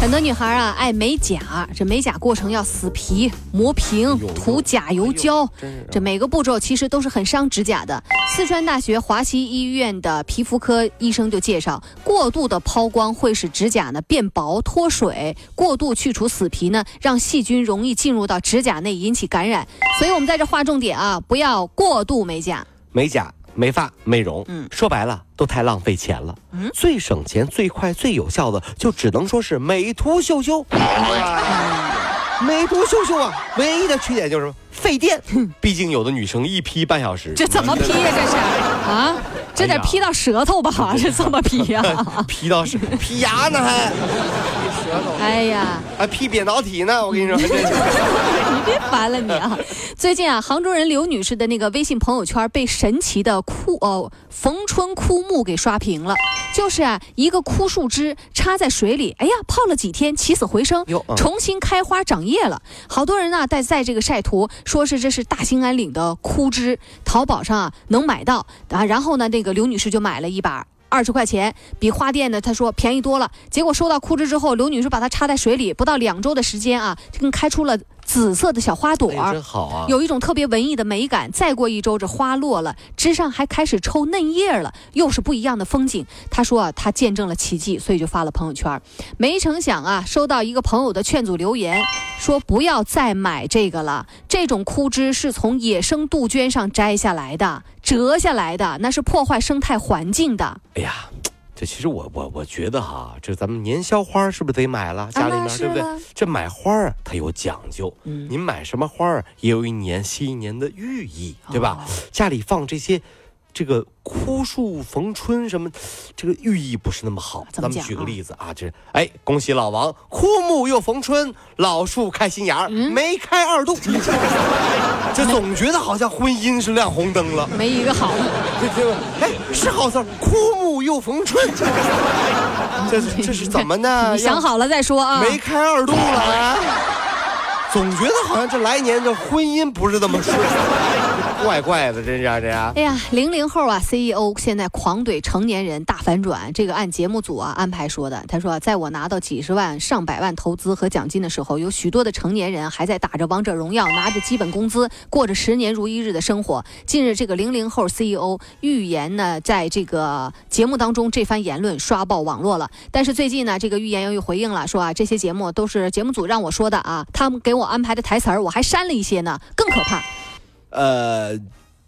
很多女孩啊爱美甲，这美甲过程要死皮、磨平、涂甲油胶，这每个步骤其实都是很伤指甲的。四川大学华西医院的皮肤科医生就介绍，过度的抛光会使指甲呢变薄脱水，过度去除死皮呢，让细菌容易进入到指甲内引起感染。所以我们在这划重点啊，不要过度美甲。美甲、美发、美容，嗯。说白了都太浪费钱了。嗯？最省钱、最快、最有效的，就只能说是美图秀秀。美图秀秀啊，唯一的缺点就是费电，毕竟有的女生一 P 半小时，这怎么 P 呀、这是？啊？这得 P 到舌头吧？这怎么 P 呀、P 到是 P 牙呢还，哎呀！还批扁桃体呢，我跟你说，你别烦了你啊！最近啊，杭州人刘女士的那个微信朋友圈被神奇的枯哦逢春枯木给刷屏了。就是啊，一个枯树枝插在水里，哎呀，泡了几天，起死回生，嗯重新开花长叶了。好多人呢在在这个晒图，说是这是大兴安岭的枯枝，淘宝上啊能买到啊。然后呢，那个刘女士就买了一把。二十块钱比花店的他说便宜多了。结果收到枯枝之后，刘女士把它插在水里，不到两周的时间啊，就跟开出了紫色的小花朵哎真好啊！有一种特别文艺的美感。再过一周，这花落了，枝上还开始抽嫩叶了，又是不一样的风景。他说啊，他见证了奇迹，所以就发了朋友圈。没成想啊，收到一个朋友的劝阻留言，说不要再买这个了。这种枯枝是从野生杜鹃上摘下来的，折下来的，那是破坏生态环境的。哎呀，这其实我我我觉得哈，这咱们年宵花是不是得买了？家里面、啊对不对？这买花儿它有讲究，嗯您买什么花儿也有一年新一年的寓意，对吧？哦家里放这些。这个枯树逢春什么，这个寓意不是那么好。咱们举个例子啊，这是哎，恭喜老王，枯木又逢春，老树开新芽梅开二度。这总觉得好像婚姻是亮红灯了。没一个好的。这这哎是好事儿，枯木又逢春，这是这是怎么呢？你想好了再说啊。梅开二度了啊！总觉得好像这来年这婚姻不是这么顺，这怪怪的，真是这样。哎呀，零零后啊，CEO 现在狂怼成年人大反转，这个按节目组啊安排说的。他说，在我拿到几十万、上百万投资和奖金的时候，有许多的成年人还在打着王者荣耀，拿着基本工资，过着十年如一日的生活。近日，这个零零后 CEO 预言呢，在这个节目当中这番言论刷爆网络了。但是最近呢，这个预言又回应了，说啊，这些节目都是节目组让我说的啊，他们给我安排的台词儿，我还删了一些呢，更可怕。呃，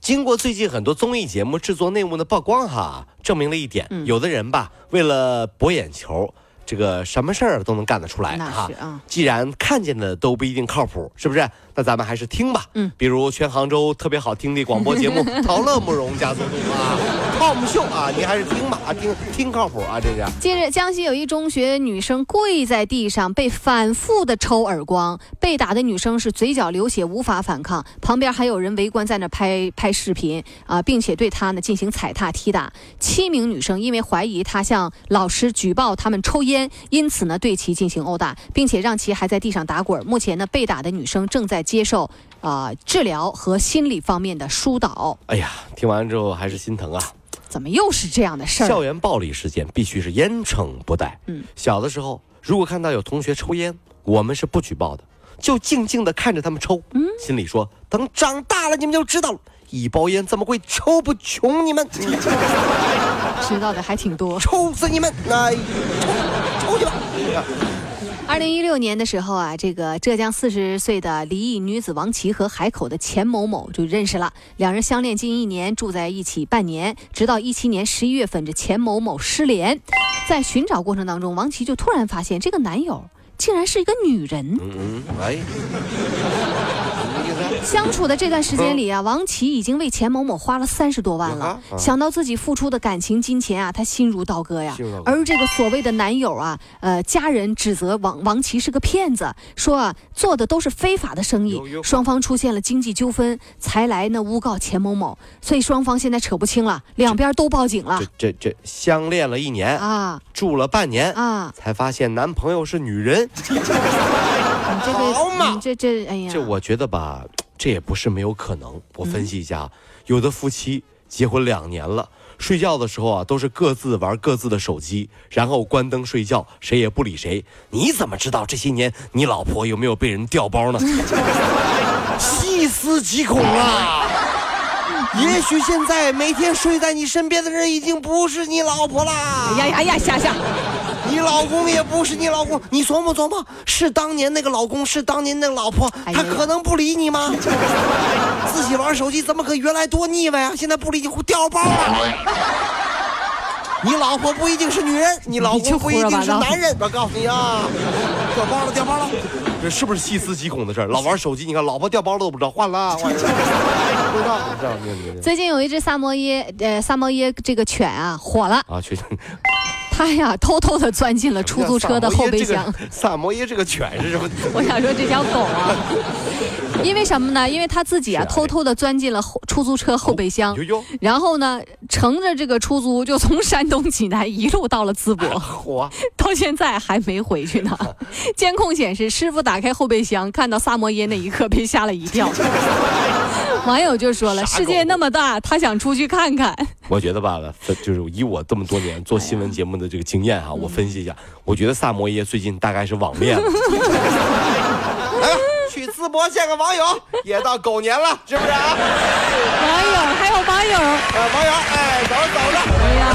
经过最近很多综艺节目制作内幕的曝光哈，证明了一点，嗯有的人吧，为了博眼球，这个什么事儿都能干得出来哈。既然看见的都不一定靠谱，是不是？那咱们还是听吧。嗯，比如全杭州特别好听的广播节目《陶乐慕容加速度》啊，Tom 秀啊，您还是听吧，啊，听听靠谱啊，这是。近日，江西有一中学女生跪在地上被反复的抽耳光，被打的女生是嘴角流血，无法反抗，旁边还有人围观在那拍拍视频啊，并且对她呢进行踩踏踢打。七名女生因为怀疑她向老师举报他们抽烟，因此呢对其进行殴打，并且让其还在地上打滚。目前呢，被打的女生正在接受啊、治疗和心理方面的疏导。哎呀，听完之后还是心疼啊！怎么又是这样的事儿？校园暴力事件必须是严惩不贷。嗯，小的时候如果看到有同学抽烟，我们是不举报的，就静静的看着他们抽，嗯心里说等长大了你们就知道了，一包烟怎么会抽不穷你们，知道的还挺多。抽死你们！哎，抽抽去吧！二零一六年的时候啊，这个浙江四十岁的离异女子王琦和海口的钱某某就认识了，两人相恋近一年，住在一起半年，直到一七年十一月份，这钱某某失联，在寻找过程当中，王琦就突然发现这个男友竟然是一个女人。嗯嗯，哎，什么意思？相处的这段时间里啊，王琦已经为钱某某花了三十多万了。啊。想到自己付出的感情、金钱啊，他心如刀割呀。而这个所谓的男友啊，呃，家人指责王王琦是个骗子，说啊做的都是非法的生意双方出现了经济纠纷，才来呢诬告钱某某，所以双方现在扯不清了，两边都报警了。这这这相恋了一年，啊。住了半年，啊！才发现男朋友是女人。你这个，好嘛。你这这，哎呀，这我觉得吧，这也不是没有可能。我分析一下，有的夫妻结婚两年了。睡觉的时候啊，都是各自玩各自的手机，然后关灯睡觉，谁也不理谁。你怎么知道这些年你老婆有没有被人调包呢？细思极恐啊！也许现在每天睡在你身边的人已经不是你老婆啦。哎呀呀呀，夏夏，你老公也不是你老公，你琢磨琢磨，是当年那个老公，是当年那个老婆，他可能不理你吗？自己玩手机怎么可原来多腻歪啊？现在不理你，掉包了。你老婆不一定是女人，你老公不一定是男人。我告诉你啊，掉包了，掉包了，这是不是细思极恐的事儿？老玩手机，你看老婆掉包了都不知道，换了，换了，不知道，不知道，你你最近有一只萨摩耶，呃，萨摩耶这个犬啊火了，啊，确实。它呀偷偷的钻进了出租车的后备箱。萨摩耶这个犬是什么？我想说这条狗啊，因为什么呢？因为他自己啊偷偷的钻进了后出租车后备箱然后呢乘着这个出租就从山东济南一路到了淄博，火。到现在还没回去呢。监控显示，师傅打开后备箱看到萨摩耶那一刻被吓了一跳。网友就说了：“ 世界那么大，他想出去看看。我觉得吧，分就是以我这么多年做新闻节目的这个经验哈，我分析一下，我觉得萨摩耶最近大概是网恋了。哎呀，去淄博见个网友，也到狗年了，是不是啊？”网友还有网友，呃，网友，哎，走着走着。哎呀，